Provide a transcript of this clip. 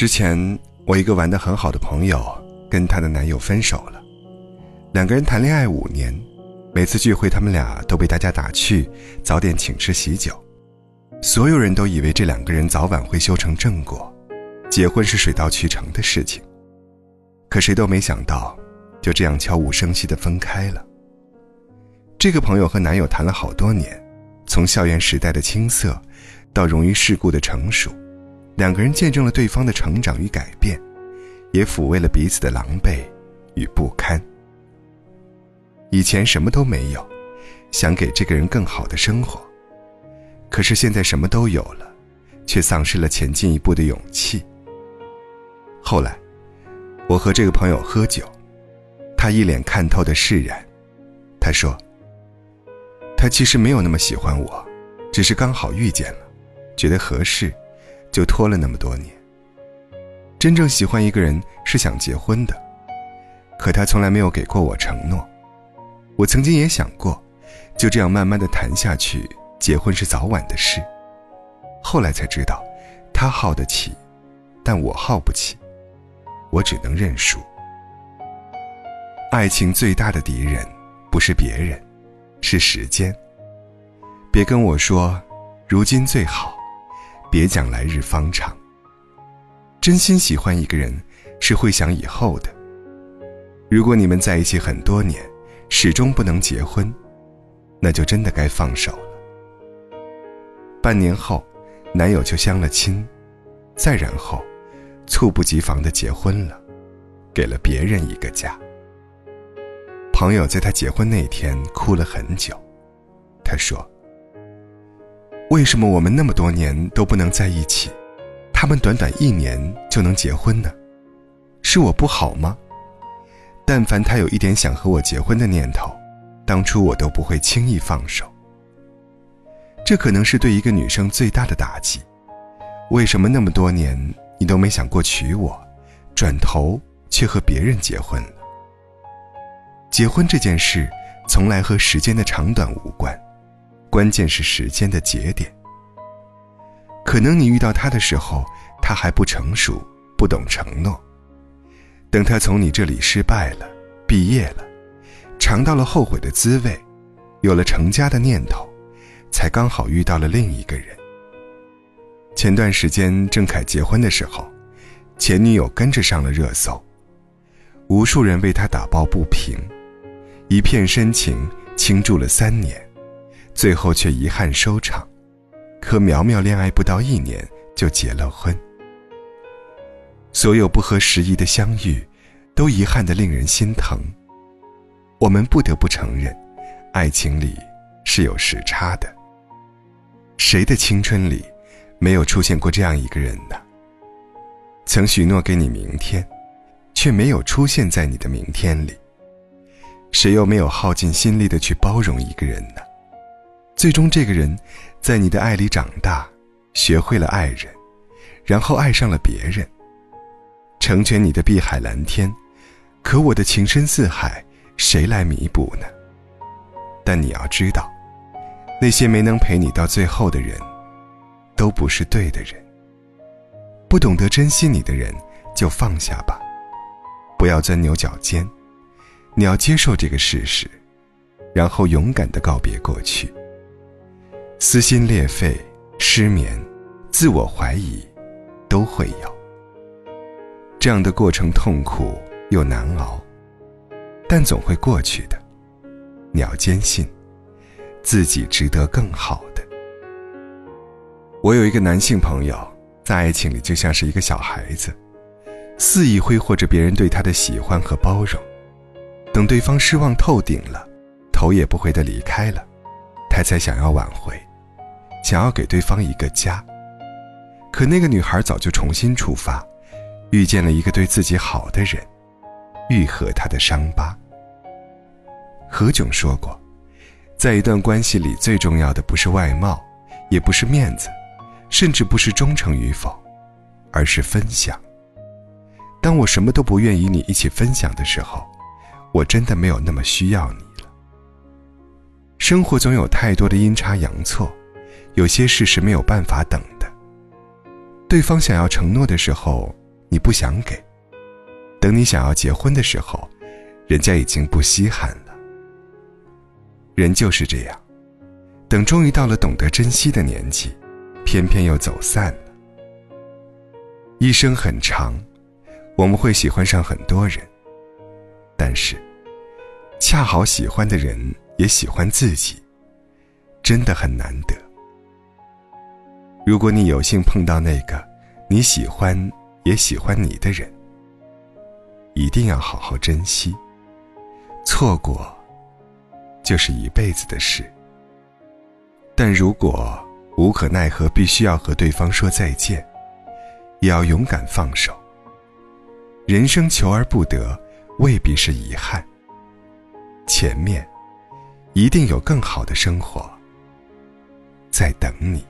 之前我一个玩的很好的朋友跟她的男友分手了，两个人谈恋爱五年，每次聚会他们俩都被大家打趣，早点请吃喜酒，所有人都以为这两个人早晚会修成正果，结婚是水到渠成的事情，可谁都没想到，就这样悄无声息的分开了。这个朋友和男友谈了好多年，从校园时代的青涩，到融于世故的成熟。两个人见证了对方的成长与改变，也抚慰了彼此的狼狈与不堪。以前什么都没有，想给这个人更好的生活。可是现在什么都有了，却丧失了前进一步的勇气。后来，我和这个朋友喝酒，他一脸看透的释然。他说：“他其实没有那么喜欢我，只是刚好遇见了，觉得合适。”就拖了那么多年。真正喜欢一个人是想结婚的，可他从来没有给过我承诺。我曾经也想过，就这样慢慢的谈下去，结婚是早晚的事。后来才知道，他耗得起，但我耗不起，我只能认输。爱情最大的敌人，不是别人，是时间。别跟我说，如今最好。别讲来日方长。真心喜欢一个人，是会想以后的。如果你们在一起很多年，始终不能结婚，那就真的该放手了。半年后，男友就相了亲，再然后，猝不及防的结婚了，给了别人一个家。朋友在他结婚那天哭了很久，他说。为什么我们那么多年都不能在一起，他们短短一年就能结婚呢？是我不好吗？但凡他有一点想和我结婚的念头，当初我都不会轻易放手。这可能是对一个女生最大的打击。为什么那么多年你都没想过娶我，转头却和别人结婚了？结婚这件事，从来和时间的长短无关。关键是时间的节点。可能你遇到他的时候，他还不成熟，不懂承诺。等他从你这里失败了，毕业了，尝到了后悔的滋味，有了成家的念头，才刚好遇到了另一个人。前段时间郑恺结婚的时候，前女友跟着上了热搜，无数人为他打抱不平，一片深情倾注了三年。最后却遗憾收场，和苗苗恋爱不到一年就结了婚。所有不合时宜的相遇，都遗憾的令人心疼。我们不得不承认，爱情里是有时差的。谁的青春里，没有出现过这样一个人呢？曾许诺给你明天，却没有出现在你的明天里。谁又没有耗尽心力的去包容一个人呢？最终，这个人，在你的爱里长大，学会了爱人，然后爱上了别人，成全你的碧海蓝天。可我的情深似海，谁来弥补呢？但你要知道，那些没能陪你到最后的人，都不是对的人。不懂得珍惜你的人，就放下吧，不要钻牛角尖。你要接受这个事实，然后勇敢的告别过去。撕心裂肺、失眠、自我怀疑，都会有。这样的过程痛苦又难熬，但总会过去的。你要坚信，自己值得更好的。我有一个男性朋友，在爱情里就像是一个小孩子，肆意挥霍着别人对他的喜欢和包容，等对方失望透顶了，头也不回的离开了，他才想要挽回。想要给对方一个家，可那个女孩早就重新出发，遇见了一个对自己好的人，愈合她的伤疤。何炅说过，在一段关系里，最重要的不是外貌，也不是面子，甚至不是忠诚与否，而是分享。当我什么都不愿与你一起分享的时候，我真的没有那么需要你了。生活总有太多的阴差阳错。有些事是没有办法等的。对方想要承诺的时候，你不想给；等你想要结婚的时候，人家已经不稀罕了。人就是这样，等终于到了懂得珍惜的年纪，偏偏又走散了。一生很长，我们会喜欢上很多人，但是，恰好喜欢的人也喜欢自己，真的很难得。如果你有幸碰到那个你喜欢也喜欢你的人，一定要好好珍惜。错过，就是一辈子的事。但如果无可奈何，必须要和对方说再见。也要勇敢放手。人生求而不得，未必是遗憾。前面，一定有更好的生活在等你。